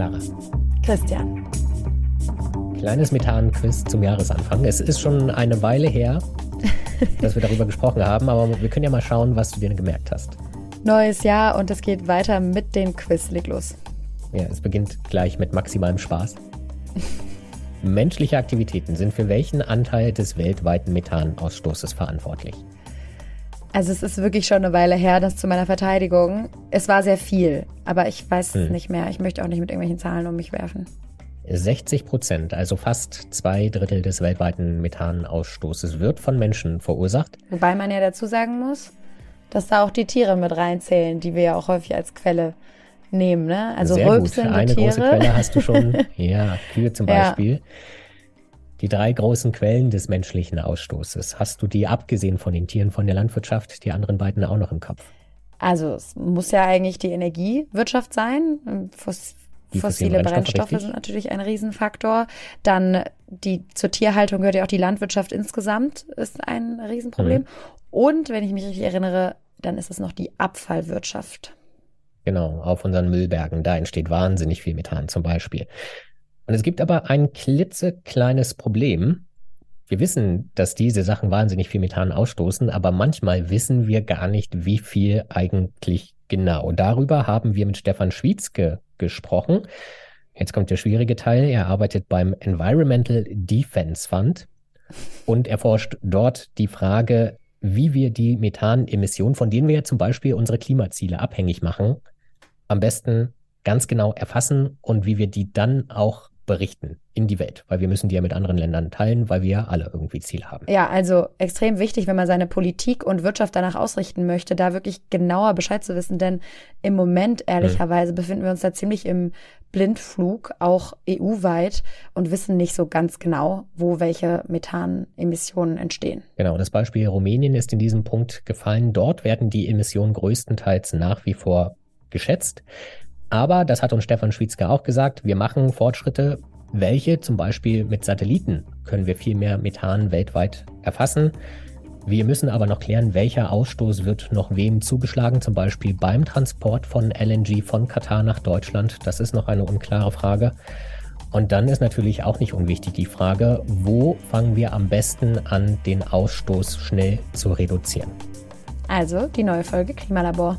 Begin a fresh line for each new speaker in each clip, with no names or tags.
Clara.
Christian.
Kleines Methan-Quiz zum Jahresanfang. Es ist schon eine Weile her, dass wir darüber gesprochen haben, aber wir können ja mal schauen, was du dir gemerkt hast.
Neues Jahr und es geht weiter mit dem Quiz. Leg los.
Ja, es beginnt gleich mit maximalem Spaß. Menschliche Aktivitäten sind für welchen Anteil des weltweiten Methanausstoßes verantwortlich?
Also es ist wirklich schon eine Weile her, das zu meiner Verteidigung. Es war sehr viel, aber ich weiß es hm. nicht mehr. Ich möchte auch nicht mit irgendwelchen Zahlen um mich werfen.
60 Prozent, also fast zwei Drittel des weltweiten Methanausstoßes, wird von Menschen verursacht.
Wobei man ja dazu sagen muss, dass da auch die Tiere mit reinzählen, die wir ja auch häufig als Quelle nehmen. Ne? Also
Sehr Rülpsende gut. Eine Tiere. große Quelle hast du schon. ja, Kühe zum Beispiel. Ja. Die drei großen Quellen des menschlichen Ausstoßes. Hast du die abgesehen von den Tieren von der Landwirtschaft, die anderen beiden auch noch im Kopf?
Also es muss ja eigentlich die Energiewirtschaft sein. Foss die fossile Brennstoffe richtig? sind natürlich ein Riesenfaktor. Dann die zur Tierhaltung gehört ja auch die Landwirtschaft insgesamt, ist ein Riesenproblem. Mhm. Und wenn ich mich richtig erinnere, dann ist es noch die Abfallwirtschaft.
Genau, auf unseren Müllbergen, da entsteht wahnsinnig viel Methan zum Beispiel. Und es gibt aber ein klitzekleines Problem. Wir wissen, dass diese Sachen wahnsinnig viel Methan ausstoßen, aber manchmal wissen wir gar nicht, wie viel eigentlich genau. Darüber haben wir mit Stefan Schwietzke gesprochen. Jetzt kommt der schwierige Teil. Er arbeitet beim Environmental Defense Fund und erforscht dort die Frage, wie wir die Methanemissionen, von denen wir ja zum Beispiel unsere Klimaziele abhängig machen, am besten ganz genau erfassen und wie wir die dann auch berichten in die Welt, weil wir müssen die ja mit anderen Ländern teilen, weil wir ja alle irgendwie Ziele haben.
Ja, also extrem wichtig, wenn man seine Politik und Wirtschaft danach ausrichten möchte, da wirklich genauer Bescheid zu wissen, denn im Moment ehrlicherweise mhm. befinden wir uns da ziemlich im Blindflug, auch EU-weit und wissen nicht so ganz genau, wo welche Methanemissionen entstehen.
Genau, das Beispiel Rumänien ist in diesem Punkt gefallen. Dort werden die Emissionen größtenteils nach wie vor geschätzt. Aber, das hat uns Stefan Schwietzke auch gesagt, wir machen Fortschritte. Welche? Zum Beispiel mit Satelliten können wir viel mehr Methan weltweit erfassen. Wir müssen aber noch klären, welcher Ausstoß wird noch wem zugeschlagen, zum Beispiel beim Transport von LNG von Katar nach Deutschland. Das ist noch eine unklare Frage. Und dann ist natürlich auch nicht unwichtig die Frage, wo fangen wir am besten an, den Ausstoß schnell zu reduzieren?
Also die neue Folge Klimalabor.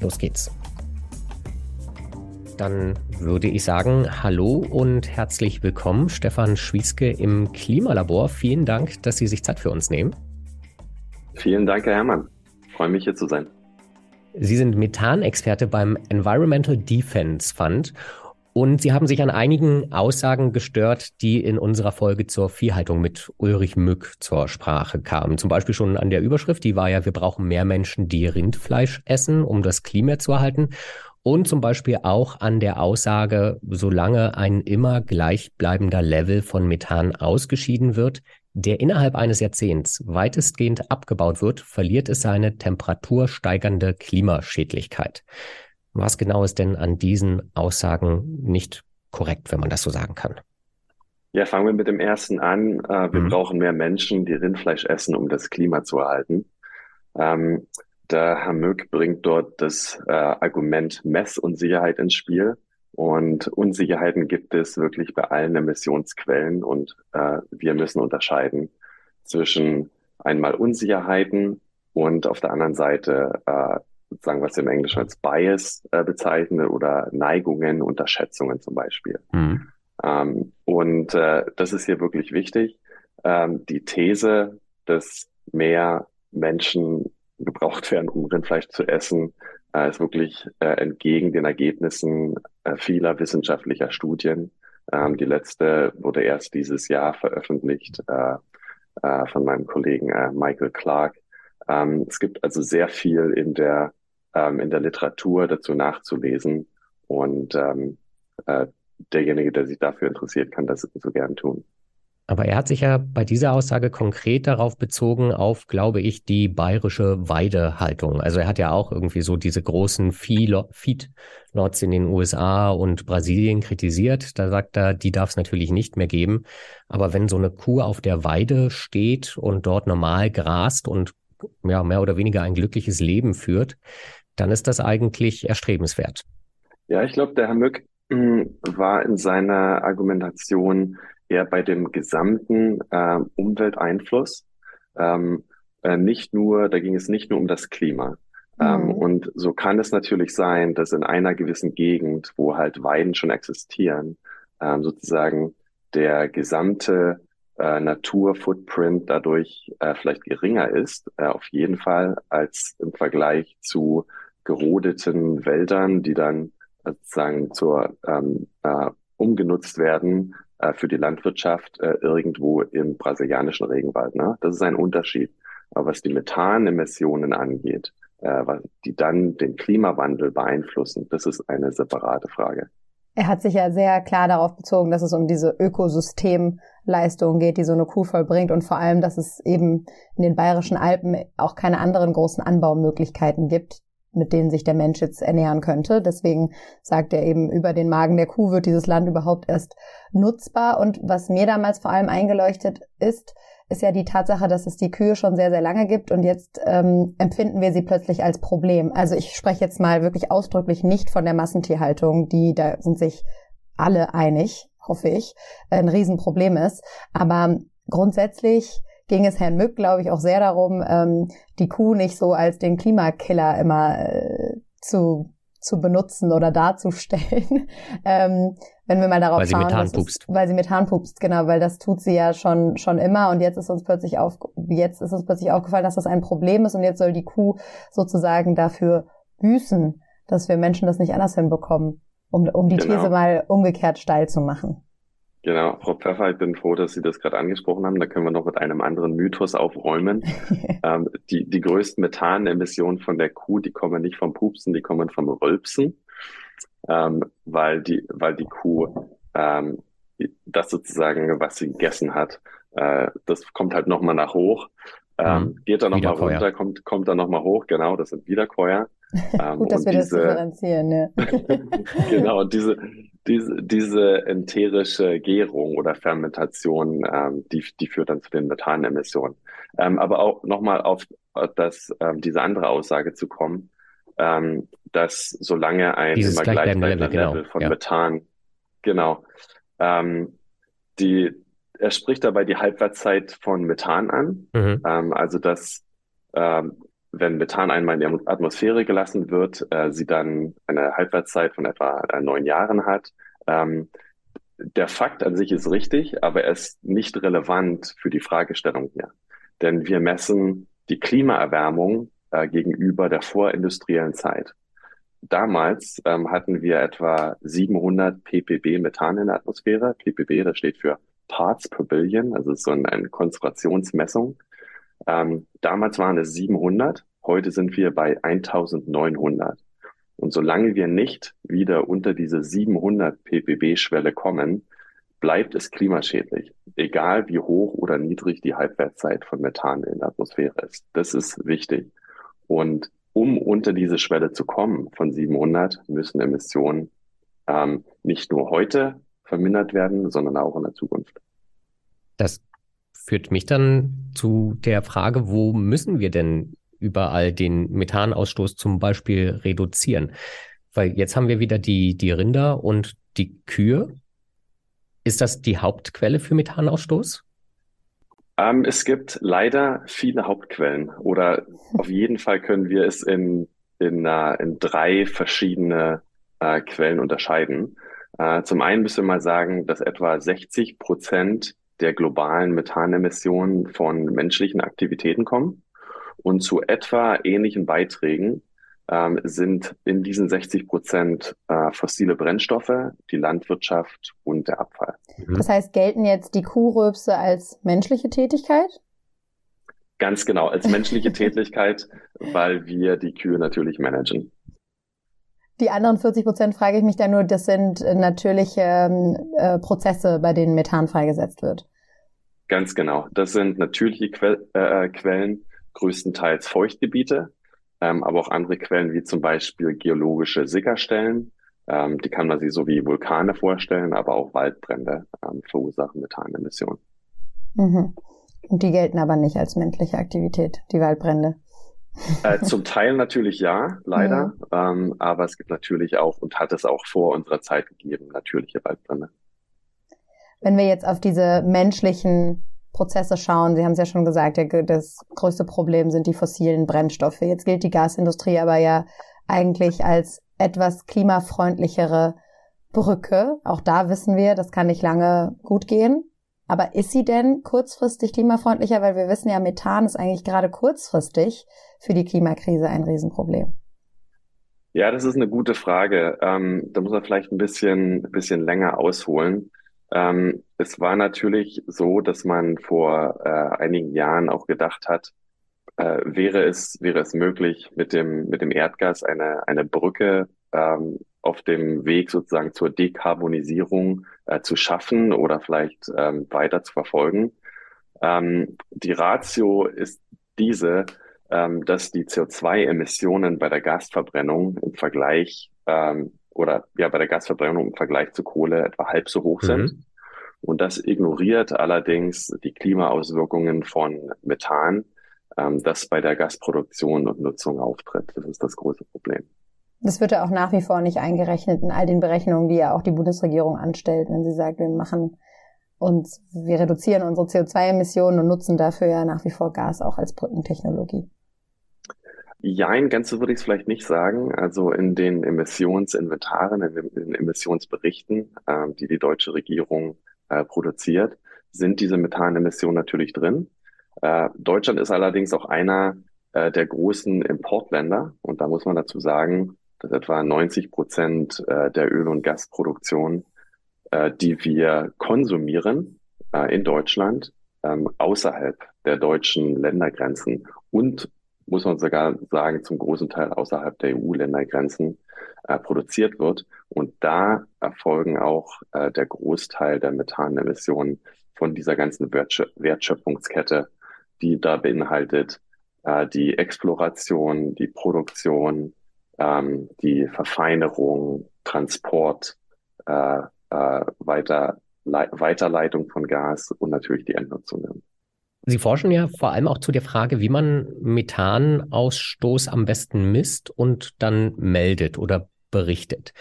Los geht's. Dann würde ich sagen, hallo und herzlich willkommen, Stefan Schwieske im Klimalabor. Vielen Dank, dass Sie sich Zeit für uns nehmen.
Vielen Dank, Herr Herrmann. Freue mich, hier zu sein.
Sie sind Methanexperte beim Environmental Defense Fund und Sie haben sich an einigen Aussagen gestört, die in unserer Folge zur Viehhaltung mit Ulrich Mück zur Sprache kamen. Zum Beispiel schon an der Überschrift, die war ja, wir brauchen mehr Menschen, die Rindfleisch essen, um das Klima zu erhalten. Und zum Beispiel auch an der Aussage, solange ein immer gleichbleibender Level von Methan ausgeschieden wird, der innerhalb eines Jahrzehnts weitestgehend abgebaut wird, verliert es seine temperatursteigernde Klimaschädlichkeit. Was genau ist denn an diesen Aussagen nicht korrekt, wenn man das so sagen kann?
Ja, fangen wir mit dem ersten an. Äh, wir mhm. brauchen mehr Menschen, die Rindfleisch essen, um das Klima zu erhalten. Ähm, der Herr Möck bringt dort das äh, Argument Messunsicherheit ins Spiel. Und Unsicherheiten gibt es wirklich bei allen Emissionsquellen. Und äh, wir müssen unterscheiden zwischen einmal Unsicherheiten und auf der anderen Seite äh, was wir im Englischen als Bias äh, bezeichnen oder Neigungen, Unterschätzungen zum Beispiel. Mhm. Ähm, und äh, das ist hier wirklich wichtig. Ähm, die These, dass mehr Menschen gebraucht werden, um Rindfleisch zu essen, äh, ist wirklich äh, entgegen den Ergebnissen äh, vieler wissenschaftlicher Studien. Ähm, die letzte wurde erst dieses Jahr veröffentlicht äh, äh, von meinem Kollegen äh, Michael Clark. Ähm, es gibt also sehr viel in der ähm, in der Literatur dazu nachzulesen und ähm, äh, derjenige, der sich dafür interessiert, kann das so gern tun.
Aber er hat sich ja bei dieser Aussage konkret darauf bezogen, auf, glaube ich, die bayerische Weidehaltung. Also er hat ja auch irgendwie so diese großen Feed-Lots in den USA und Brasilien kritisiert. Da sagt er, die darf es natürlich nicht mehr geben. Aber wenn so eine Kuh auf der Weide steht und dort normal grast und ja, mehr oder weniger ein glückliches Leben führt, dann ist das eigentlich erstrebenswert.
Ja, ich glaube, der Herr Mück hm, war in seiner Argumentation eher bei dem gesamten äh, Umwelteinfluss. Ähm, äh, nicht nur, da ging es nicht nur um das Klima. Ähm, mhm. und so kann es natürlich sein, dass in einer gewissen Gegend, wo halt Weiden schon existieren, ähm, sozusagen der gesamte äh, Naturfootprint dadurch äh, vielleicht geringer ist, äh, auf jeden Fall, als im Vergleich zu gerodeten Wäldern, die dann sozusagen zur ähm, äh, umgenutzt werden äh, für die Landwirtschaft äh, irgendwo im brasilianischen Regenwald. Ne? Das ist ein Unterschied. Aber was die Methanemissionen angeht, äh, die dann den Klimawandel beeinflussen, das ist eine separate Frage.
Er hat sich ja sehr klar darauf bezogen, dass es um diese Ökosystemleistung geht, die so eine Kuh vollbringt und vor allem, dass es eben in den bayerischen Alpen auch keine anderen großen Anbaumöglichkeiten gibt, mit denen sich der Mensch jetzt ernähren könnte. Deswegen sagt er eben, über den Magen der Kuh wird dieses Land überhaupt erst nutzbar. Und was mir damals vor allem eingeleuchtet ist, ist ja die Tatsache, dass es die Kühe schon sehr, sehr lange gibt und jetzt ähm, empfinden wir sie plötzlich als Problem. Also ich spreche jetzt mal wirklich ausdrücklich nicht von der Massentierhaltung, die, da sind sich alle einig, hoffe ich, ein Riesenproblem ist. Aber grundsätzlich ging es Herrn Mück, glaube ich, auch sehr darum, ähm, die Kuh nicht so als den Klimakiller immer äh, zu zu benutzen oder darzustellen. ähm, wenn wir mal darauf
weil
schauen,
sie Methan pupst.
Ist, weil sie Methan pupst, genau, weil das tut sie ja schon schon immer und jetzt ist uns plötzlich auf jetzt ist uns plötzlich aufgefallen, dass das ein Problem ist und jetzt soll die Kuh sozusagen dafür büßen, dass wir Menschen das nicht anders hinbekommen, um um die genau. These mal umgekehrt steil zu machen.
Genau, Frau Pfeffer, ich bin froh, dass Sie das gerade angesprochen haben. Da können wir noch mit einem anderen Mythos aufräumen. ähm, die, die größten Methanemissionen von der Kuh, die kommen nicht vom Pupsen, die kommen vom Rülpsen, ähm, weil die, weil die Kuh ähm, das sozusagen, was sie gegessen hat, äh, das kommt halt nochmal nach hoch, ähm, mhm. geht dann nochmal runter, kommt, kommt dann nochmal hoch, genau, das sind Wiederkäuer.
Ähm, Gut, dass wir diese, das differenzieren, ja.
genau, und diese, diese, diese enterische Gärung oder Fermentation, ähm, die, die führt dann zu den Methanemissionen. Ähm, aber auch nochmal auf das, ähm, diese andere Aussage zu kommen, ähm, dass solange ein
Dieses immer gleichbleibender
Level, Level von ja. Methan, genau, ähm, die, er spricht dabei die Halbwertszeit von Methan an, mhm. ähm, also dass ähm, wenn Methan einmal in die Atmosphäre gelassen wird, äh, sie dann eine Halbwertszeit von etwa äh, neun Jahren hat. Ähm, der Fakt an sich ist richtig, aber er ist nicht relevant für die Fragestellung hier. Denn wir messen die Klimaerwärmung äh, gegenüber der vorindustriellen Zeit. Damals ähm, hatten wir etwa 700 ppb Methan in der Atmosphäre. ppb, das steht für Parts per Billion, also so eine Konzentrationsmessung. Ähm, damals waren es 700, heute sind wir bei 1900. Und solange wir nicht wieder unter diese 700 ppb-Schwelle kommen, bleibt es klimaschädlich, egal wie hoch oder niedrig die Halbwertszeit von Methan in der Atmosphäre ist. Das ist wichtig. Und um unter diese Schwelle zu kommen von 700, müssen Emissionen ähm, nicht nur heute vermindert werden, sondern auch in der Zukunft.
Das führt mich dann zu der Frage, wo müssen wir denn überall den Methanausstoß zum Beispiel reduzieren? Weil jetzt haben wir wieder die, die Rinder und die Kühe. Ist das die Hauptquelle für Methanausstoß?
Ähm, es gibt leider viele Hauptquellen oder auf jeden Fall können wir es in, in, uh, in drei verschiedene uh, Quellen unterscheiden. Uh, zum einen müssen wir mal sagen, dass etwa 60 Prozent der globalen Methanemissionen von menschlichen Aktivitäten kommen. Und zu etwa ähnlichen Beiträgen ähm, sind in diesen 60 Prozent äh, fossile Brennstoffe, die Landwirtschaft und der Abfall.
Mhm. Das heißt, gelten jetzt die Kuhröpse als menschliche Tätigkeit?
Ganz genau, als menschliche Tätigkeit, weil wir die Kühe natürlich managen.
Die anderen 40 Prozent frage ich mich dann nur, das sind natürliche ähm, äh, Prozesse, bei denen Methan freigesetzt wird.
Ganz genau. Das sind natürliche que äh, Quellen, größtenteils Feuchtgebiete, ähm, aber auch andere Quellen wie zum Beispiel geologische Sickerstellen. Ähm, die kann man sich so wie Vulkane vorstellen, aber auch Waldbrände ähm, verursachen Methanemissionen.
Mhm. Und die gelten aber nicht als menschliche Aktivität, die Waldbrände.
Äh, zum Teil natürlich ja, leider. Ja. Ähm, aber es gibt natürlich auch und hat es auch vor unserer Zeit gegeben, natürliche Waldbrände.
Wenn wir jetzt auf diese menschlichen Prozesse schauen, Sie haben es ja schon gesagt, das größte Problem sind die fossilen Brennstoffe. Jetzt gilt die Gasindustrie aber ja eigentlich als etwas klimafreundlichere Brücke. Auch da wissen wir, das kann nicht lange gut gehen. Aber ist sie denn kurzfristig klimafreundlicher? Weil wir wissen ja, Methan ist eigentlich gerade kurzfristig für die Klimakrise ein Riesenproblem.
Ja, das ist eine gute Frage. Ähm, da muss man vielleicht ein bisschen, bisschen länger ausholen. Ähm, es war natürlich so, dass man vor äh, einigen Jahren auch gedacht hat, äh, wäre es, wäre es möglich, mit dem, mit dem Erdgas eine, eine Brücke ähm, auf dem Weg sozusagen zur Dekarbonisierung äh, zu schaffen oder vielleicht ähm, weiter zu verfolgen. Ähm, die Ratio ist diese, ähm, dass die CO2-Emissionen bei der Gasverbrennung im Vergleich ähm, oder ja bei der Gasverbrennung im Vergleich zu Kohle etwa halb so hoch sind. Mhm. Und das ignoriert allerdings die Klimaauswirkungen von Methan, ähm, das bei der Gasproduktion und Nutzung auftritt. Das ist das große Problem.
Das wird ja auch nach wie vor nicht eingerechnet in all den Berechnungen, die ja auch die Bundesregierung anstellt, wenn sie sagt, wir machen uns, wir reduzieren unsere CO2-Emissionen und nutzen dafür ja nach wie vor Gas auch als Brückentechnologie.
Ja, in Gänze würde ich es vielleicht nicht sagen. Also in den Emissionsinventaren, in den Emissionsberichten, äh, die die deutsche Regierung äh, produziert, sind diese Methanemissionen natürlich drin. Äh, Deutschland ist allerdings auch einer äh, der großen Importländer und da muss man dazu sagen, dass etwa 90 Prozent äh, der Öl- und Gasproduktion, äh, die wir konsumieren äh, in Deutschland, ähm, außerhalb der deutschen Ländergrenzen und muss man sogar sagen, zum großen Teil außerhalb der EU-Ländergrenzen äh, produziert wird. Und da erfolgen auch äh, der Großteil der Methanemissionen von dieser ganzen Wertschöpfungskette, die da beinhaltet äh, die Exploration, die Produktion, ähm, die Verfeinerung, Transport, äh, äh, weiter, Weiterleitung von Gas und natürlich die Endnutzung.
Sie forschen ja vor allem auch zu der Frage, wie man Methanausstoß am besten misst und dann meldet oder berichtet.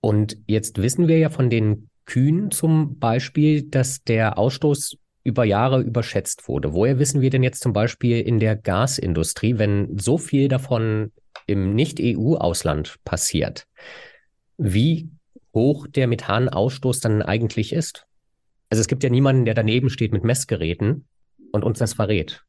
Und jetzt wissen wir ja von den Kühen zum Beispiel, dass der Ausstoß über Jahre überschätzt wurde. Woher wissen wir denn jetzt zum Beispiel in der Gasindustrie, wenn so viel davon im Nicht-EU-Ausland passiert, wie hoch der Methanausstoß dann eigentlich ist? Also es gibt ja niemanden, der daneben steht mit Messgeräten und uns das verrät.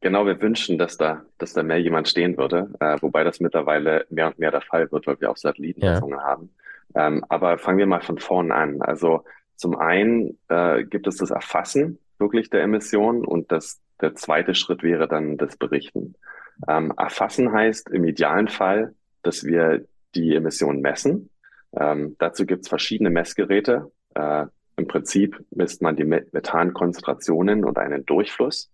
Genau, wir wünschen, dass da, dass da mehr jemand stehen würde, äh, wobei das mittlerweile mehr und mehr der Fall wird, weil wir auch Satellitenmessungen ja. haben. Ähm, aber fangen wir mal von vorne an. Also zum einen äh, gibt es das Erfassen wirklich der Emissionen und das, der zweite Schritt wäre dann das Berichten. Ähm, erfassen heißt im idealen Fall, dass wir die Emissionen messen. Ähm, dazu gibt es verschiedene Messgeräte. Äh, Im Prinzip misst man die Methankonzentrationen und einen Durchfluss.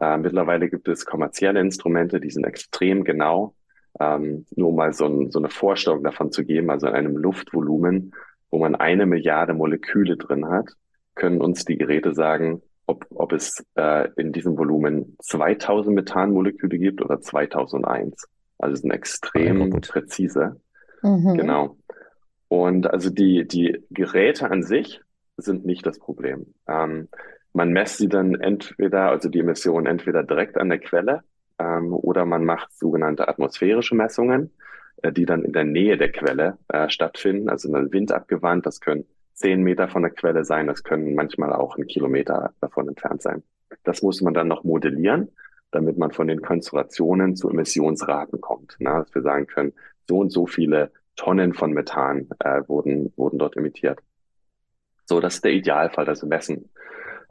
Äh, mittlerweile gibt es kommerzielle Instrumente, die sind extrem genau. Ähm, nur mal so, ein, so eine Vorstellung davon zu geben, also in einem Luftvolumen, wo man eine Milliarde Moleküle drin hat, können uns die Geräte sagen, ob, ob es äh, in diesem Volumen 2000 Methanmoleküle gibt oder 2001. Also sind extrem präzise. Mhm. Genau. Und also die, die Geräte an sich sind nicht das Problem. Ähm, man messt sie dann entweder, also die Emissionen entweder direkt an der Quelle ähm, oder man macht sogenannte atmosphärische Messungen, äh, die dann in der Nähe der Quelle äh, stattfinden, also dann windabgewandt. Das können zehn Meter von der Quelle sein, das können manchmal auch ein Kilometer davon entfernt sein. Das muss man dann noch modellieren, damit man von den Konzentrationen zu Emissionsraten kommt. Na, dass wir sagen können, so und so viele Tonnen von Methan äh, wurden, wurden dort emittiert. So, das ist der Idealfall, das Messen.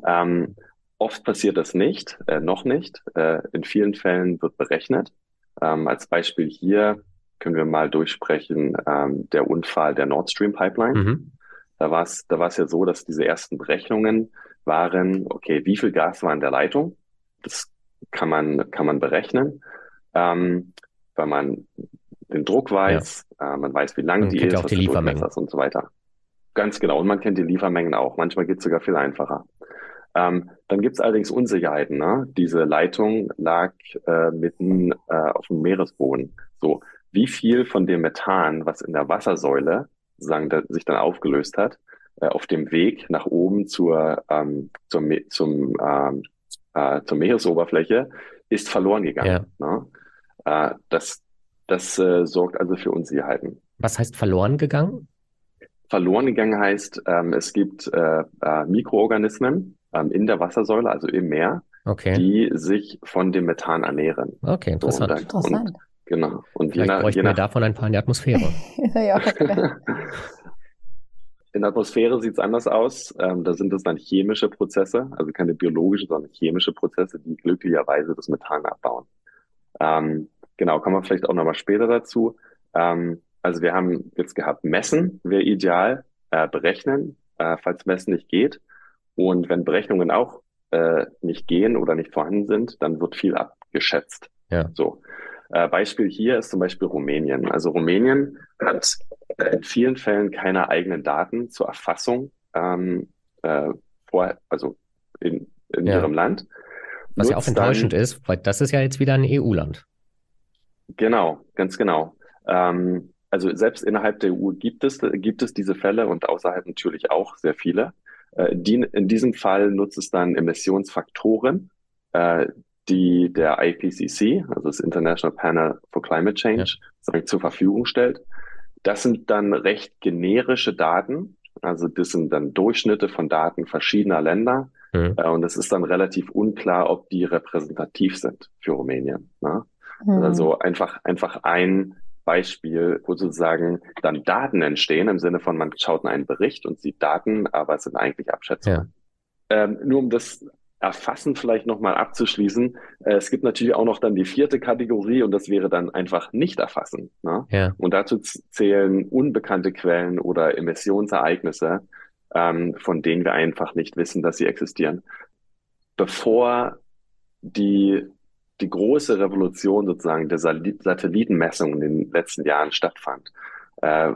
Ähm, oft passiert das nicht, äh, noch nicht. Äh, in vielen Fällen wird berechnet. Ähm, als Beispiel hier können wir mal durchsprechen, ähm, der Unfall der Nord Stream Pipeline. Mhm. Da war es da war's ja so, dass diese ersten Berechnungen waren, okay, wie viel Gas war in der Leitung? Das kann man, kann man berechnen, ähm, weil man den Druck weiß, ja. äh, man weiß, wie lang man die ist,
auch die Liefermengen
und so weiter. Ganz genau. Und man kennt die Liefermengen auch. Manchmal geht es sogar viel einfacher. Ähm, dann gibt es allerdings Unsicherheiten. Ne? Diese Leitung lag äh, mitten äh, auf dem Meeresboden. So, wie viel von dem Methan, was in der Wassersäule sozusagen da, sich dann aufgelöst hat, äh, auf dem Weg nach oben zur, ähm, zum, zum, ähm, äh, zur Meeresoberfläche, ist verloren gegangen. Ja. Ne? Äh, das das äh, sorgt also für Unsicherheiten.
Was heißt verloren gegangen?
Verloren gegangen heißt, ähm, es gibt äh, äh, Mikroorganismen ähm, in der Wassersäule, also im Meer, okay. die sich von dem Methan ernähren.
Okay, interessant. So, und
dann, interessant.
Und, genau.
Und Vielleicht je bräuchten je nach, wir davon ein paar in der Atmosphäre. ja,
In der Atmosphäre sieht es anders aus. Ähm, da sind es dann chemische Prozesse, also keine biologischen, sondern chemische Prozesse, die glücklicherweise das Methan abbauen. Ähm, genau, kommen wir vielleicht auch nochmal später dazu. Ähm, also wir haben jetzt gehabt, messen wäre ideal, äh, berechnen, äh, falls messen nicht geht. Und wenn Berechnungen auch äh, nicht gehen oder nicht vorhanden sind, dann wird viel abgeschätzt. Ja. So. Äh, Beispiel hier ist zum Beispiel Rumänien. Also Rumänien hat in vielen Fällen keine eigenen Daten zur Erfassung ähm, äh, vor, also in, in ja. ihrem Land.
Was ja auch enttäuschend dann, ist, weil das ist ja jetzt wieder ein EU-Land.
Genau, ganz genau. Ähm, also selbst innerhalb der EU gibt es, gibt es diese Fälle und außerhalb natürlich auch sehr viele. Äh, die, in diesem Fall nutzt es dann Emissionsfaktoren, äh, die der IPCC, also das International Panel for Climate Change, ja. zur Verfügung stellt. Das sind dann recht generische Daten. Also das sind dann Durchschnitte von Daten verschiedener Länder. Mhm. Äh, und es ist dann relativ unklar, ob die repräsentativ sind für Rumänien. Ne? Mhm. Also einfach, einfach ein Beispiel, wo sozusagen dann Daten entstehen, im Sinne von, man schaut in einen Bericht und sieht Daten, aber es sind eigentlich Abschätzungen. Ja. Ähm, nur um das Erfassen vielleicht nochmal abzuschließen, äh, es gibt natürlich auch noch dann die vierte Kategorie und das wäre dann einfach nicht erfassen. Ne? Ja. Und dazu zählen unbekannte Quellen oder Emissionsereignisse, ähm, von denen wir einfach nicht wissen, dass sie existieren. Bevor die die große Revolution sozusagen der Satellitenmessung in den letzten Jahren stattfand, äh,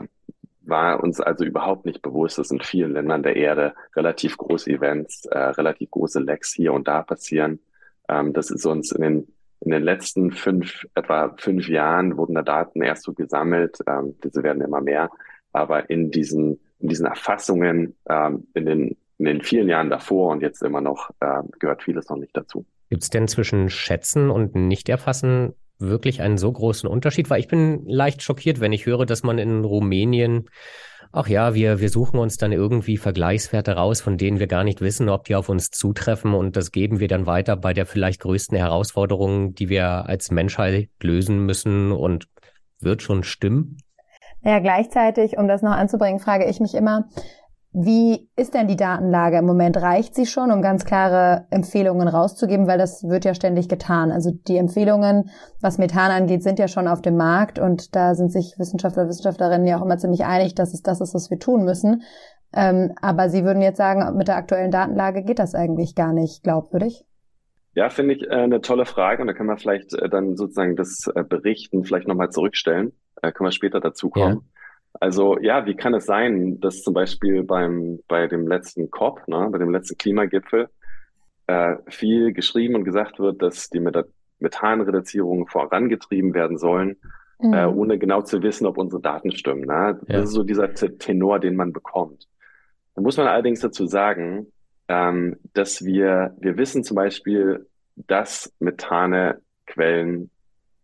war uns also überhaupt nicht bewusst, dass in vielen Ländern der Erde relativ große Events, äh, relativ große Lecks hier und da passieren. Ähm, das ist uns in den, in den letzten fünf, etwa fünf Jahren wurden da Daten erst so gesammelt. Ähm, diese werden immer mehr. Aber in diesen, in diesen Erfassungen, ähm, in den, in den vielen Jahren davor und jetzt immer noch, äh, gehört vieles noch nicht dazu.
Gibt es denn zwischen Schätzen und Nicht-Erfassen wirklich einen so großen Unterschied? Weil ich bin leicht schockiert, wenn ich höre, dass man in Rumänien, ach ja, wir, wir suchen uns dann irgendwie Vergleichswerte raus, von denen wir gar nicht wissen, ob die auf uns zutreffen und das geben wir dann weiter bei der vielleicht größten Herausforderung, die wir als Menschheit lösen müssen und wird schon stimmen?
Ja, gleichzeitig, um das noch anzubringen, frage ich mich immer, wie ist denn die Datenlage im Moment? Reicht sie schon, um ganz klare Empfehlungen rauszugeben? Weil das wird ja ständig getan. Also die Empfehlungen, was Methan angeht, sind ja schon auf dem Markt und da sind sich Wissenschaftler, Wissenschaftlerinnen ja auch immer ziemlich einig, dass es das ist, was wir tun müssen. Ähm, aber Sie würden jetzt sagen, mit der aktuellen Datenlage geht das eigentlich gar nicht glaubwürdig?
Ja, finde ich äh, eine tolle Frage und da kann man vielleicht äh, dann sozusagen das äh, Berichten vielleicht nochmal zurückstellen. Äh, können wir später dazu kommen. Ja. Also ja, wie kann es sein, dass zum Beispiel beim bei dem letzten COP, ne, bei dem letzten Klimagipfel, äh, viel geschrieben und gesagt wird, dass die Methanreduzierungen vorangetrieben werden sollen, äh, mhm. äh, ohne genau zu wissen, ob unsere Daten stimmen. Ne? Ja. Das ist so dieser Tenor, den man bekommt. Da muss man allerdings dazu sagen, ähm, dass wir wir wissen zum Beispiel, dass Methane Quellen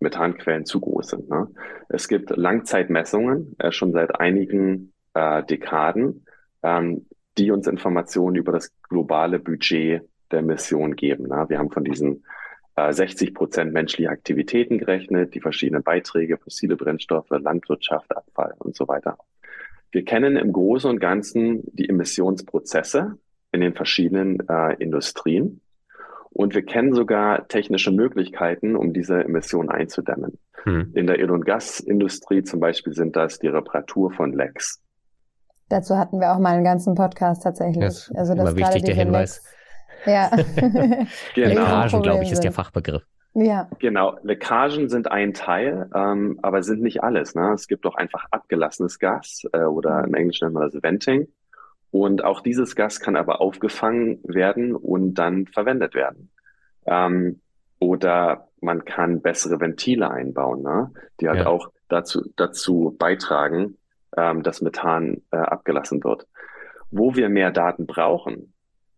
Methanquellen zu groß sind. Ne? Es gibt Langzeitmessungen, äh, schon seit einigen äh, Dekaden, ähm, die uns Informationen über das globale Budget der Mission geben. Ne? Wir haben von diesen äh, 60 Prozent menschliche Aktivitäten gerechnet, die verschiedenen Beiträge, fossile Brennstoffe, Landwirtschaft, Abfall und so weiter. Wir kennen im Großen und Ganzen die Emissionsprozesse in den verschiedenen äh, Industrien und wir kennen sogar technische Möglichkeiten, um diese Emissionen einzudämmen. Hm. In der Öl- und Gasindustrie zum Beispiel sind das die Reparatur von Lecks.
Dazu hatten wir auch mal einen ganzen Podcast tatsächlich.
Das also das immer wichtig, der Hinweis.
Ja.
genau. Leckagen, glaube ich, ist der Fachbegriff.
Ja. Genau. Leckagen sind ein Teil, ähm, aber sind nicht alles. Ne? Es gibt auch einfach abgelassenes Gas äh, oder im Englischen nennt man das Venting. Und auch dieses Gas kann aber aufgefangen werden und dann verwendet werden. Ähm, oder man kann bessere Ventile einbauen, ne? die halt ja. auch dazu, dazu beitragen, ähm, dass Methan äh, abgelassen wird. Wo wir mehr Daten brauchen,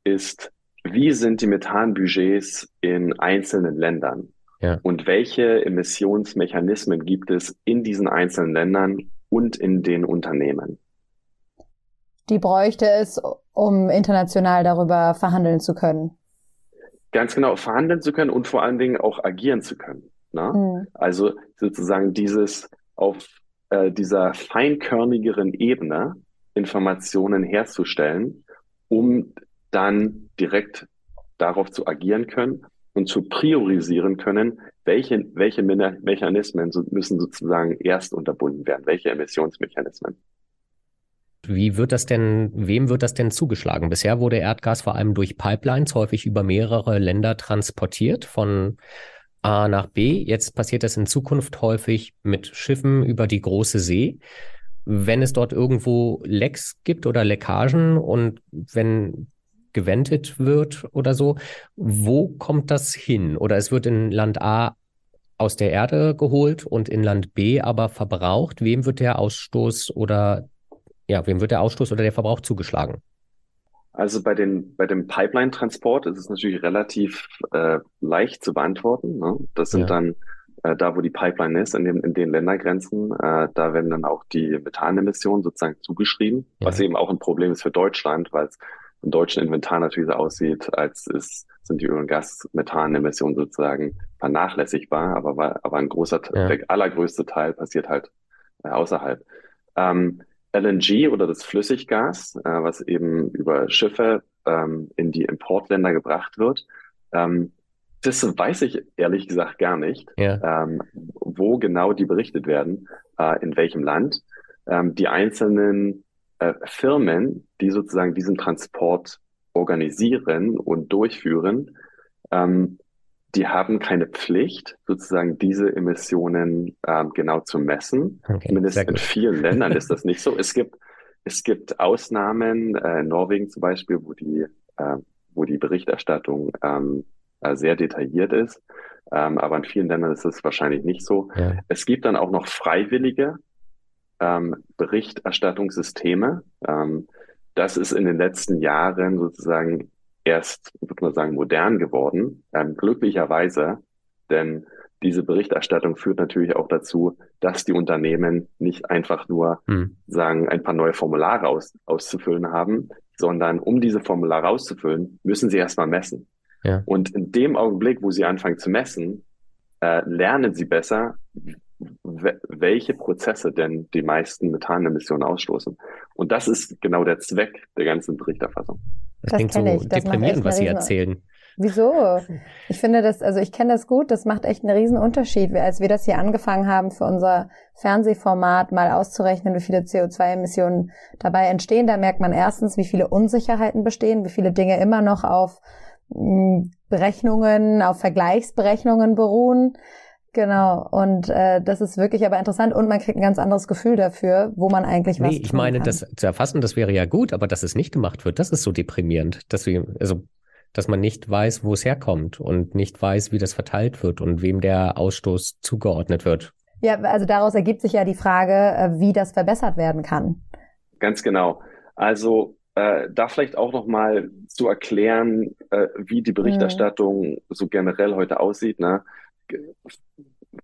ist, wie sind die Methanbudgets in einzelnen Ländern? Ja. Und welche Emissionsmechanismen gibt es in diesen einzelnen Ländern und in den Unternehmen?
Die bräuchte es, um international darüber verhandeln zu können.
Ganz genau, verhandeln zu können und vor allen Dingen auch agieren zu können. Ne? Mhm. Also sozusagen dieses auf äh, dieser feinkörnigeren Ebene Informationen herzustellen, um dann direkt darauf zu agieren können und zu priorisieren können, welche, welche Mechanismen müssen sozusagen erst unterbunden werden, welche Emissionsmechanismen.
Wie wird das denn, wem wird das denn zugeschlagen? Bisher wurde Erdgas vor allem durch Pipelines häufig über mehrere Länder transportiert, von A nach B. Jetzt passiert das in Zukunft häufig mit Schiffen über die große See. Wenn es dort irgendwo Lecks gibt oder Leckagen und wenn gewendet wird oder so, wo kommt das hin? Oder es wird in Land A aus der Erde geholt und in Land B aber verbraucht. Wem wird der Ausstoß oder ja, wem wird der Ausstoß oder der Verbrauch zugeschlagen?
Also bei, den, bei dem Pipeline-Transport ist es natürlich relativ äh, leicht zu beantworten. Ne? Das sind ja. dann äh, da, wo die Pipeline ist, in, dem, in den Ländergrenzen, äh, da werden dann auch die Methanemissionen sozusagen zugeschrieben, ja. was eben auch ein Problem ist für Deutschland, weil es im deutschen Inventar natürlich so aussieht, als ist, sind die Öl- und Gas-Methanemissionen sozusagen vernachlässigbar, aber, aber ein großer, ja. der allergrößte Teil passiert halt äh, außerhalb. Ähm, LNG oder das Flüssiggas, äh, was eben über Schiffe ähm, in die Importländer gebracht wird. Ähm, das weiß ich ehrlich gesagt gar nicht, ja. ähm, wo genau die berichtet werden, äh, in welchem Land. Ähm, die einzelnen äh, Firmen, die sozusagen diesen Transport organisieren und durchführen, ähm, die haben keine Pflicht, sozusagen diese Emissionen ähm, genau zu messen. Okay, Zumindest in vielen Ländern ist das nicht so. Es gibt, es gibt Ausnahmen, äh, in Norwegen zum Beispiel, wo die, äh, wo die Berichterstattung ähm, äh, sehr detailliert ist. Ähm, aber in vielen Ländern ist es wahrscheinlich nicht so. Ja. Es gibt dann auch noch freiwillige ähm, Berichterstattungssysteme. Ähm, das ist in den letzten Jahren sozusagen erst, würde man sagen, modern geworden, ähm, glücklicherweise, denn diese Berichterstattung führt natürlich auch dazu, dass die Unternehmen nicht einfach nur hm. sagen, ein paar neue Formulare aus, auszufüllen haben, sondern um diese Formulare auszufüllen, müssen sie erstmal messen. Ja. Und in dem Augenblick, wo sie anfangen zu messen, äh, lernen sie besser, welche Prozesse denn die meisten Methanemissionen ausstoßen. Und das ist genau der Zweck der ganzen Berichterfassung.
Das, das klingt so ich. Das deprimierend, was Sie erzählen.
Wieso? Ich finde das, also ich kenne das gut, das macht echt einen riesen Unterschied. Als wir das hier angefangen haben, für unser Fernsehformat mal auszurechnen, wie viele CO2-Emissionen dabei entstehen, da merkt man erstens, wie viele Unsicherheiten bestehen, wie viele Dinge immer noch auf hm, Berechnungen, auf Vergleichsberechnungen beruhen. Genau, und äh, das ist wirklich aber interessant und man kriegt ein ganz anderes Gefühl dafür, wo man eigentlich was nee,
ich meine, kann. das zu erfassen, das wäre ja gut, aber dass es nicht gemacht wird, das ist so deprimierend, dass wir, also dass man nicht weiß, wo es herkommt und nicht weiß, wie das verteilt wird und wem der Ausstoß zugeordnet wird.
Ja, also daraus ergibt sich ja die Frage, äh, wie das verbessert werden kann.
Ganz genau. Also äh, da vielleicht auch noch mal zu erklären, äh, wie die Berichterstattung mhm. so generell heute aussieht. Ne?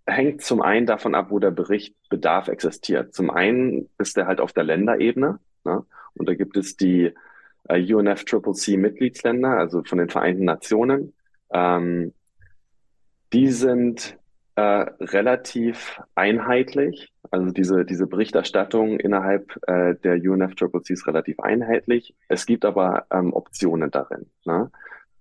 Hängt zum einen davon ab, wo der Berichtbedarf existiert. Zum einen ist der halt auf der Länderebene. Ne? Und da gibt es die äh, UNFCCC-Mitgliedsländer, also von den Vereinten Nationen. Ähm, die sind äh, relativ einheitlich. Also diese, diese Berichterstattung innerhalb äh, der UNFCCC ist relativ einheitlich. Es gibt aber ähm, Optionen darin. Ne?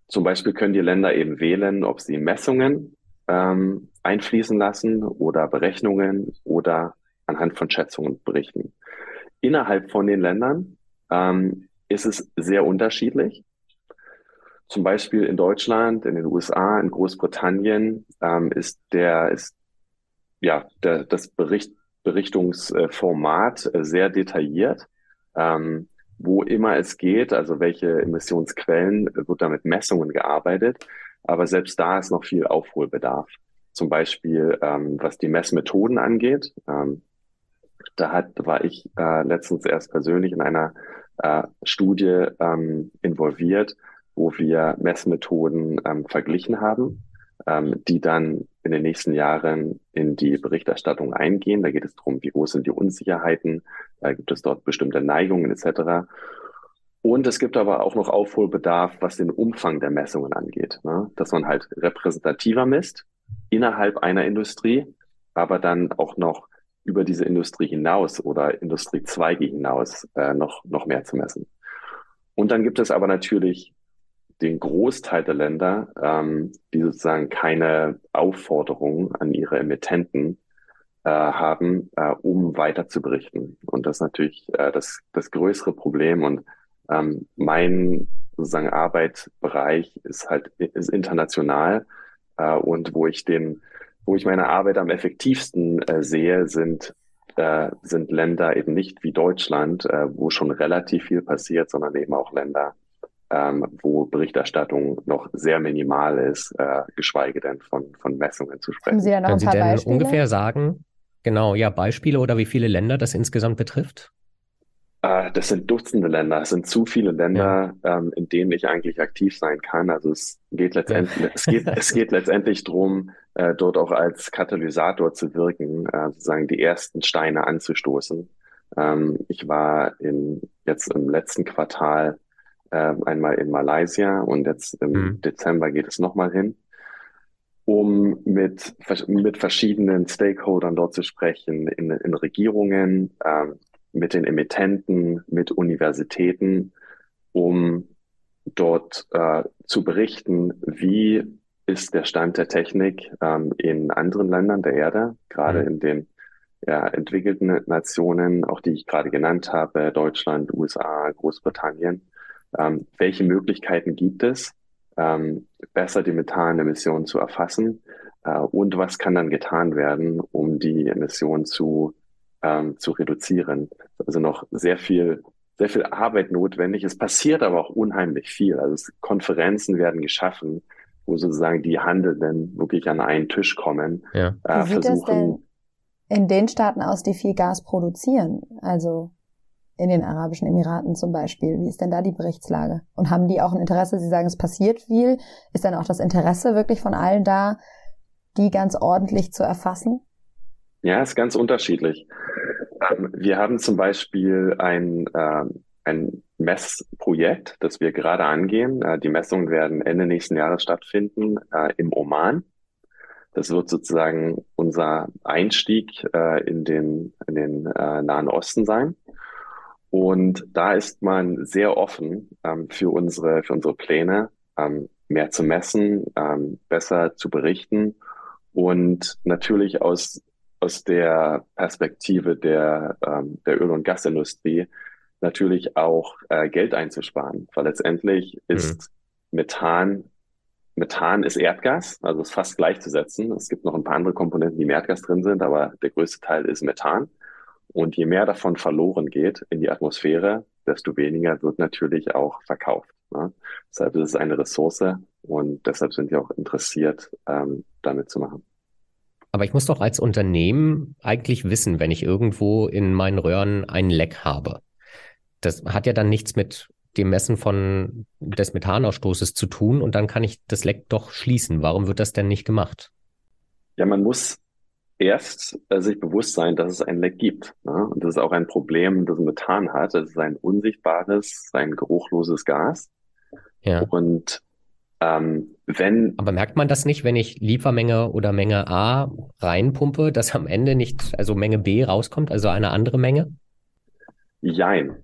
Zum Beispiel können die Länder eben wählen, ob sie Messungen ähm, einfließen lassen oder Berechnungen oder anhand von Schätzungen berichten. Innerhalb von den Ländern ähm, ist es sehr unterschiedlich. Zum Beispiel in Deutschland, in den USA, in Großbritannien ähm, ist der ist ja der, das Bericht, Berichtungsformat sehr detailliert. Ähm, wo immer es geht, also welche Emissionsquellen, wird da mit Messungen gearbeitet. Aber selbst da ist noch viel Aufholbedarf. Zum Beispiel, ähm, was die Messmethoden angeht. Ähm, da hat, war ich äh, letztens erst persönlich in einer äh, Studie ähm, involviert, wo wir Messmethoden ähm, verglichen haben, ähm, die dann in den nächsten Jahren in die Berichterstattung eingehen. Da geht es darum, wie groß sind die Unsicherheiten, äh, gibt es dort bestimmte Neigungen etc. Und es gibt aber auch noch Aufholbedarf, was den Umfang der Messungen angeht, ne? dass man halt repräsentativer misst innerhalb einer Industrie, aber dann auch noch über diese Industrie hinaus oder Industriezweige hinaus äh, noch, noch mehr zu messen. Und dann gibt es aber natürlich den Großteil der Länder, ähm, die sozusagen keine Aufforderung an ihre Emittenten äh, haben, äh, um weiter zu berichten. Und das ist natürlich äh, das, das größere Problem. Und ähm, mein sozusagen Arbeitsbereich ist halt ist international äh, und wo ich den, wo ich meine Arbeit am effektivsten äh, sehe, sind äh, sind Länder eben nicht wie Deutschland, äh, wo schon relativ viel passiert, sondern eben auch Länder, ähm, wo Berichterstattung noch sehr minimal ist, äh, geschweige denn von, von Messungen zu sprechen.
Sie da noch Können ein paar Sie denn Beispiele? ungefähr sagen, genau, ja, Beispiele oder wie viele Länder das insgesamt betrifft?
Äh, das sind Dutzende Länder, es sind zu viele Länder, ja. ähm, in denen ich eigentlich aktiv sein kann. Also es geht letztendlich, ja. es geht, es geht letztendlich drum, äh, dort auch als Katalysator zu wirken, äh, sozusagen die ersten Steine anzustoßen. Ähm, ich war in, jetzt im letzten Quartal äh, einmal in Malaysia und jetzt im mhm. Dezember geht es nochmal hin, um mit, mit verschiedenen Stakeholdern dort zu sprechen, in, in Regierungen, ähm, mit den Emittenten, mit Universitäten, um dort äh, zu berichten, wie ist der Stand der Technik ähm, in anderen Ländern der Erde, gerade mhm. in den ja, entwickelten Nationen, auch die ich gerade genannt habe, Deutschland, USA, Großbritannien. Ähm, welche Möglichkeiten gibt es, ähm, besser die Methanemissionen zu erfassen? Äh, und was kann dann getan werden, um die Emissionen zu, ähm, zu reduzieren? Also noch sehr viel, sehr viel Arbeit notwendig. Es passiert aber auch unheimlich viel. Also es, Konferenzen werden geschaffen, wo sozusagen die Handelnden wirklich an einen Tisch kommen.
Ja. Äh, Wie sieht versuchen, das denn in den Staaten aus, die viel Gas produzieren? Also in den Arabischen Emiraten zum Beispiel. Wie ist denn da die Berichtslage? Und haben die auch ein Interesse? Sie sagen, es passiert viel. Ist dann auch das Interesse wirklich von allen da, die ganz ordentlich zu erfassen?
Ja, ist ganz unterschiedlich. Ähm, wir haben zum Beispiel ein, ähm, ein Messprojekt, das wir gerade angehen. Äh, die Messungen werden Ende nächsten Jahres stattfinden äh, im Oman. Das wird sozusagen unser Einstieg äh, in den, in den Nahen Osten sein. Und da ist man sehr offen ähm, für unsere, für unsere Pläne, mehr zu messen, besser zu berichten und natürlich aus, aus der Perspektive der, ähm, der Öl- und Gasindustrie natürlich auch äh, Geld einzusparen, weil letztendlich mhm. ist Methan Methan ist Erdgas, also ist fast gleichzusetzen. Es gibt noch ein paar andere Komponenten, die im Erdgas drin sind, aber der größte Teil ist Methan. Und je mehr davon verloren geht in die Atmosphäre, desto weniger wird natürlich auch verkauft. Ne? Deshalb ist es eine Ressource und deshalb sind wir auch interessiert, ähm, damit zu machen.
Aber ich muss doch als Unternehmen eigentlich wissen, wenn ich irgendwo in meinen Röhren einen Leck habe. Das hat ja dann nichts mit dem Messen von des Methanausstoßes zu tun und dann kann ich das Leck doch schließen. Warum wird das denn nicht gemacht?
Ja, man muss erst äh, sich bewusst sein, dass es ein Leck gibt. Ne? Und das ist auch ein Problem, das Methan hat. Es ist ein unsichtbares, ein geruchloses Gas. Ja. Und ähm, wenn.
Aber merkt man das nicht, wenn ich Liefermenge oder Menge A reinpumpe, dass am Ende nicht, also Menge B rauskommt, also eine andere Menge?
Jein.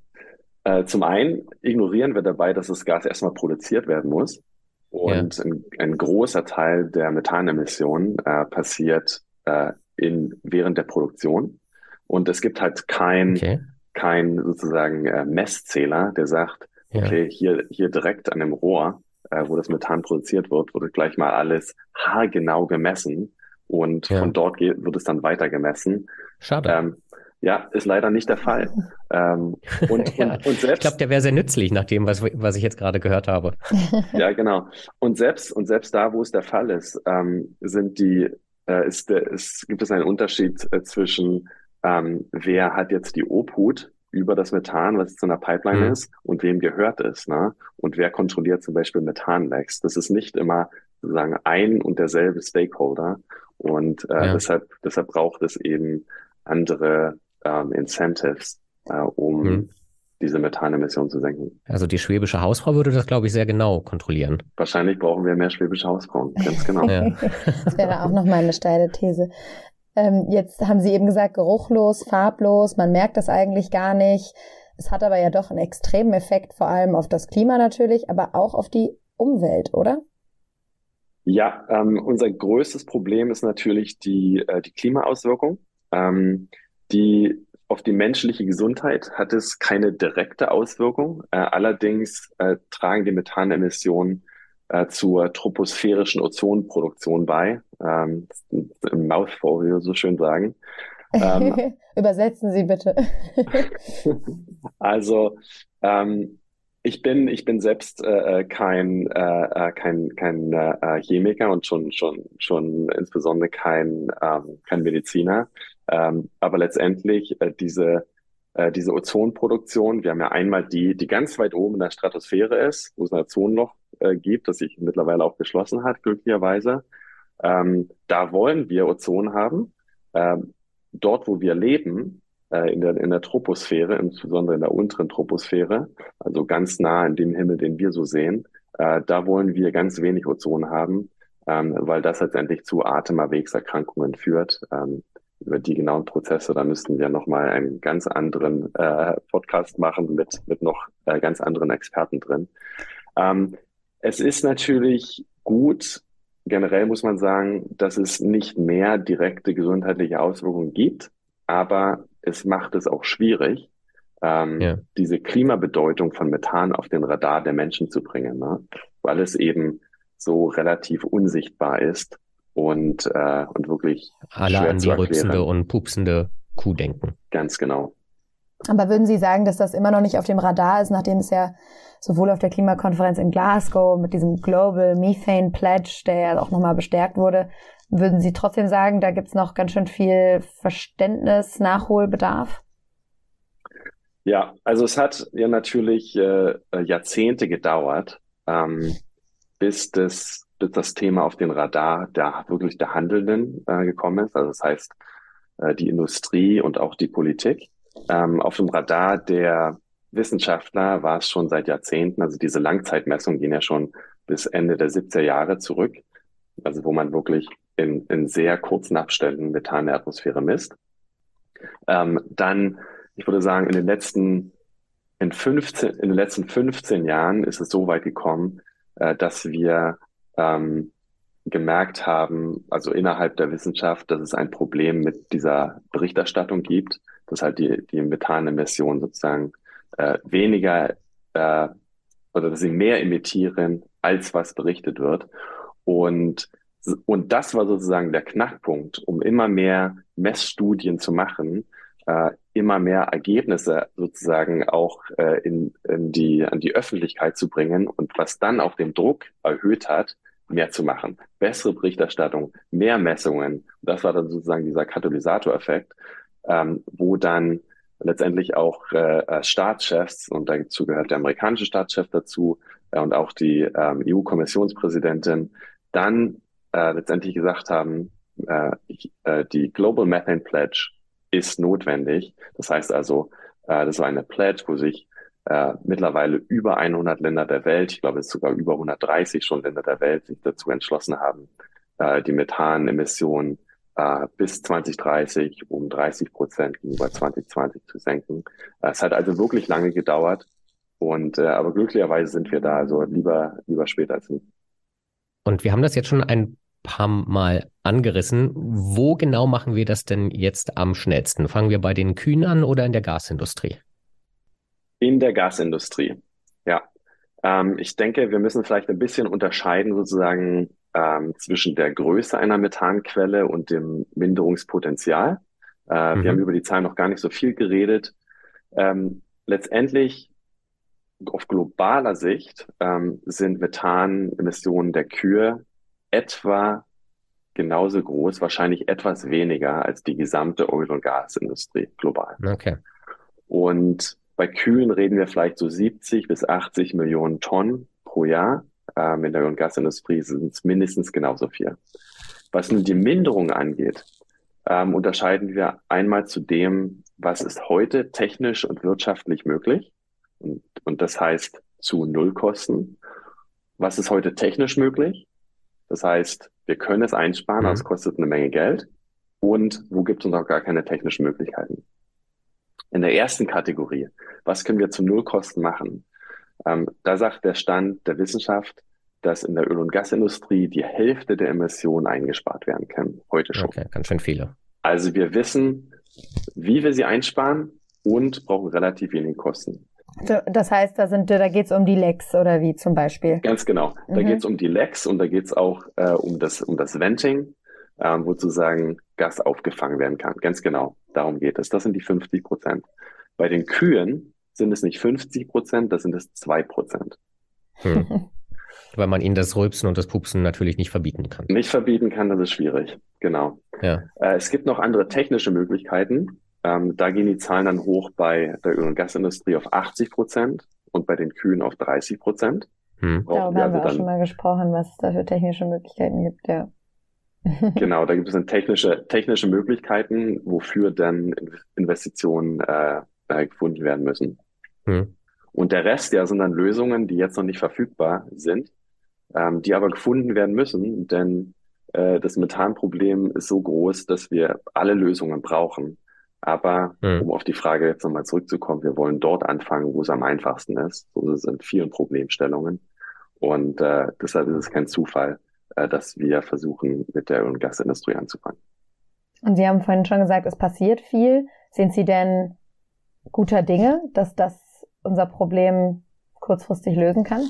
Äh, zum einen ignorieren wir dabei, dass das Gas erstmal produziert werden muss. Und ja. ein, ein, großer Teil der Methanemissionen äh, passiert äh, in, während der Produktion. Und es gibt halt kein, okay. kein sozusagen äh, Messzähler, der sagt, ja. okay, hier, hier direkt an dem Rohr, äh, wo das Methan produziert wird, wurde gleich mal alles haargenau gemessen und ja. von dort wird es dann weiter gemessen.
Schade. Ähm,
Ja, ist leider nicht der Fall.
Ähm, und, ja, und, und selbst, ich glaube, der wäre sehr nützlich nach dem, was, was ich jetzt gerade gehört habe.
ja, genau. Und selbst, und selbst da, wo es der Fall ist, ähm, sind die, äh, ist, der, ist, gibt es einen Unterschied äh, zwischen, ähm, wer hat jetzt die Obhut über das Methan, was zu einer Pipeline mhm. ist, und wem gehört es, ne? Und wer kontrolliert zum Beispiel Methanlecks? Das ist nicht immer sozusagen ein und derselbe Stakeholder. Und äh, ja. deshalb, deshalb braucht es eben andere ähm, Incentives, äh, um hm. diese Methanemission zu senken.
Also die schwäbische Hausfrau würde das, glaube ich, sehr genau kontrollieren.
Wahrscheinlich brauchen wir mehr schwäbische Hausfrauen, ganz genau. ja.
Das wäre auch nochmal eine steile These. Ähm, jetzt haben Sie eben gesagt, geruchlos, farblos, man merkt das eigentlich gar nicht. Es hat aber ja doch einen extremen Effekt, vor allem auf das Klima natürlich, aber auch auf die Umwelt, oder?
Ja, ähm, unser größtes Problem ist natürlich die, äh, die Klimaauswirkung. Ähm, die auf die menschliche Gesundheit hat es keine direkte Auswirkung. Äh, allerdings äh, tragen die Methanemissionen äh, zur troposphärischen Ozonproduktion bei. Ähm, Im Mouthful, wie wir so schön sagen.
Ähm, Übersetzen Sie bitte.
also ähm, ich bin, ich bin selbst äh, äh kein, äh, äh, kein, kein äh, Chemiker und schon, schon, schon insbesondere kein, ähm, kein Mediziner. Ähm, aber letztendlich äh, diese, äh, diese Ozonproduktion, wir haben ja einmal die, die ganz weit oben in der Stratosphäre ist, wo es ein Ozonloch äh, gibt, das sich mittlerweile auch geschlossen hat, glücklicherweise. Ähm, da wollen wir Ozon haben. Ähm, dort, wo wir leben, äh, in, der, in der Troposphäre, insbesondere in der unteren Troposphäre, also ganz nah in dem Himmel, den wir so sehen, äh, da wollen wir ganz wenig Ozon haben, ähm, weil das letztendlich zu Atemerwegserkrankungen führt. Ähm, über die genauen Prozesse, da müssten wir nochmal einen ganz anderen äh, Podcast machen mit, mit noch äh, ganz anderen Experten drin. Ähm, es ist natürlich gut, generell muss man sagen, dass es nicht mehr direkte gesundheitliche Auswirkungen gibt, aber es macht es auch schwierig, ähm, ja. diese Klimabedeutung von Methan auf den Radar der Menschen zu bringen, ne? weil es eben so relativ unsichtbar ist und, äh, und wirklich.
Alle an die rüpsende und pupsende Kuh denken.
Ganz genau.
Aber würden Sie sagen, dass das immer noch nicht auf dem Radar ist, nachdem es ja sowohl auf der Klimakonferenz in Glasgow mit diesem Global Methane Pledge, der ja auch nochmal bestärkt wurde, würden Sie trotzdem sagen, da gibt es noch ganz schön viel Verständnis, Nachholbedarf?
Ja, also es hat ja natürlich äh, Jahrzehnte gedauert, ähm, bis, das, bis das Thema auf den Radar der wirklich der Handelnden äh, gekommen ist. Also das heißt, äh, die Industrie und auch die Politik. Ähm, auf dem Radar der Wissenschaftler war es schon seit Jahrzehnten, also diese Langzeitmessungen gehen ja schon bis Ende der 70er Jahre zurück, also wo man wirklich in, in sehr kurzen Abständen Methan in der Atmosphäre misst. Ähm, dann, ich würde sagen, in den letzten in 15, in den letzten 15 Jahren ist es so weit gekommen, äh, dass wir ähm, gemerkt haben, also innerhalb der Wissenschaft, dass es ein Problem mit dieser Berichterstattung gibt, dass halt die, die Methanemissionen sozusagen äh, weniger äh, oder dass sie mehr emittieren, als was berichtet wird. Und und das war sozusagen der Knackpunkt, um immer mehr Messstudien zu machen, äh, immer mehr Ergebnisse sozusagen auch äh, in, in die, an die Öffentlichkeit zu bringen und was dann auch den Druck erhöht hat, mehr zu machen. Bessere Berichterstattung, mehr Messungen. Das war dann sozusagen dieser Katalysatoreffekt, ähm, wo dann letztendlich auch äh, Staatschefs, und dazu gehört der amerikanische Staatschef dazu äh, und auch die ähm, EU-Kommissionspräsidentin, dann äh, letztendlich gesagt haben, äh, äh, die Global Methane Pledge ist notwendig. Das heißt also, äh, das war eine Pledge, wo sich äh, mittlerweile über 100 Länder der Welt, ich glaube es sogar über 130 schon Länder der Welt, sich dazu entschlossen haben, äh, die Methanemissionen äh, bis 2030 um 30 Prozent gegenüber 2020 zu senken. Äh, es hat also wirklich lange gedauert. Und äh, aber glücklicherweise sind wir da, also lieber lieber später als nie.
Und wir haben das jetzt schon ein paar Mal angerissen. Wo genau machen wir das denn jetzt am schnellsten? Fangen wir bei den Kühen an oder in der Gasindustrie?
In der Gasindustrie, ja. Ähm, ich denke, wir müssen vielleicht ein bisschen unterscheiden sozusagen ähm, zwischen der Größe einer Methanquelle und dem Minderungspotenzial. Äh, mhm. Wir haben über die Zahlen noch gar nicht so viel geredet. Ähm, letztendlich auf globaler Sicht ähm, sind Methanemissionen der Kühe etwa genauso groß, wahrscheinlich etwas weniger als die gesamte Öl- und Gasindustrie global.
Okay.
Und bei Kühen reden wir vielleicht so 70 bis 80 Millionen Tonnen pro Jahr. Ähm, in der Öl- und Gasindustrie sind es mindestens genauso viel. Was nun die Minderung angeht, ähm, unterscheiden wir einmal zu dem, was ist heute technisch und wirtschaftlich möglich. Und, und das heißt zu Nullkosten. Was ist heute technisch möglich? Das heißt, wir können es einsparen, mhm. aber es kostet eine Menge Geld. Und wo gibt es noch gar keine technischen Möglichkeiten? In der ersten Kategorie, was können wir zu Nullkosten machen? Ähm, da sagt der Stand der Wissenschaft, dass in der Öl- und Gasindustrie die Hälfte der Emissionen eingespart werden können. Heute schon.
Okay, ganz schön viele.
Also wir wissen, wie wir sie einsparen und brauchen relativ wenig Kosten.
Das heißt, da sind, da geht es um die Lecks oder wie zum Beispiel?
Ganz genau. Da mhm. geht es um die Lecks und da geht es auch äh, um das um das Venting, ähm, wo sozusagen Gas aufgefangen werden kann. Ganz genau. Darum geht es. Das sind die 50 Prozent. Bei den Kühen sind es nicht 50 Prozent, das sind es zwei Prozent.
Hm. Weil man ihnen das Rülpsen und das Pupsen natürlich nicht verbieten kann.
Nicht verbieten kann, das ist schwierig. Genau.
Ja.
Äh, es gibt noch andere technische Möglichkeiten. Ähm, da gehen die Zahlen dann hoch bei der Öl- und Gasindustrie auf 80 Prozent und bei den Kühen auf 30 Prozent.
Hm. Darüber haben also wir auch schon mal gesprochen, was es da für technische Möglichkeiten gibt, ja.
genau, da gibt es dann technische, technische Möglichkeiten, wofür dann Investitionen äh, äh, gefunden werden müssen. Hm. Und der Rest, ja, sind dann Lösungen, die jetzt noch nicht verfügbar sind, ähm, die aber gefunden werden müssen, denn äh, das Methanproblem ist so groß, dass wir alle Lösungen brauchen. Aber mhm. um auf die Frage jetzt nochmal zurückzukommen, wir wollen dort anfangen, wo es am einfachsten ist. So sind vielen Problemstellungen. Und äh, deshalb ist es kein Zufall, äh, dass wir versuchen, mit der Öl- und Gasindustrie anzufangen.
Und Sie haben vorhin schon gesagt, es passiert viel. Sind Sie denn guter Dinge, dass das unser Problem kurzfristig lösen kann?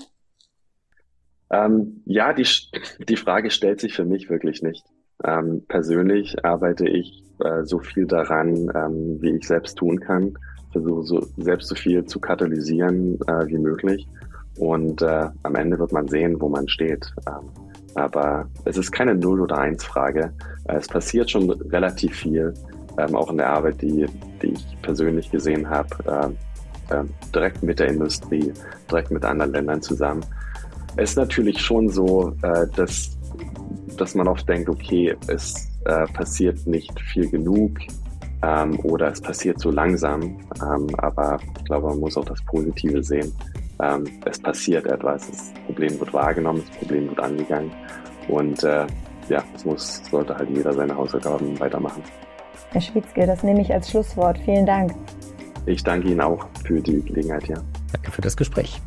Ähm, ja, die, die Frage stellt sich für mich wirklich nicht. Ähm, persönlich arbeite ich äh, so viel daran, ähm, wie ich selbst tun kann. Versuche so, selbst so viel zu katalysieren äh, wie möglich. Und äh, am Ende wird man sehen, wo man steht. Ähm, aber es ist keine Null- oder Eins-Frage. Äh, es passiert schon relativ viel, ähm, auch in der Arbeit, die, die ich persönlich gesehen habe, äh, äh, direkt mit der Industrie, direkt mit anderen Ländern zusammen. Es ist natürlich schon so, äh, dass, dass man oft denkt, okay, es äh, passiert nicht viel genug ähm, oder es passiert so langsam. Ähm, aber ich glaube, man muss auch das Positive sehen. Ähm, es passiert etwas, das Problem wird wahrgenommen, das Problem wird angegangen. Und äh, ja, es muss, sollte halt jeder seine Hausaufgaben weitermachen.
Herr Schwitzke, das nehme ich als Schlusswort. Vielen Dank.
Ich danke Ihnen auch für die Gelegenheit hier.
Danke für das Gespräch.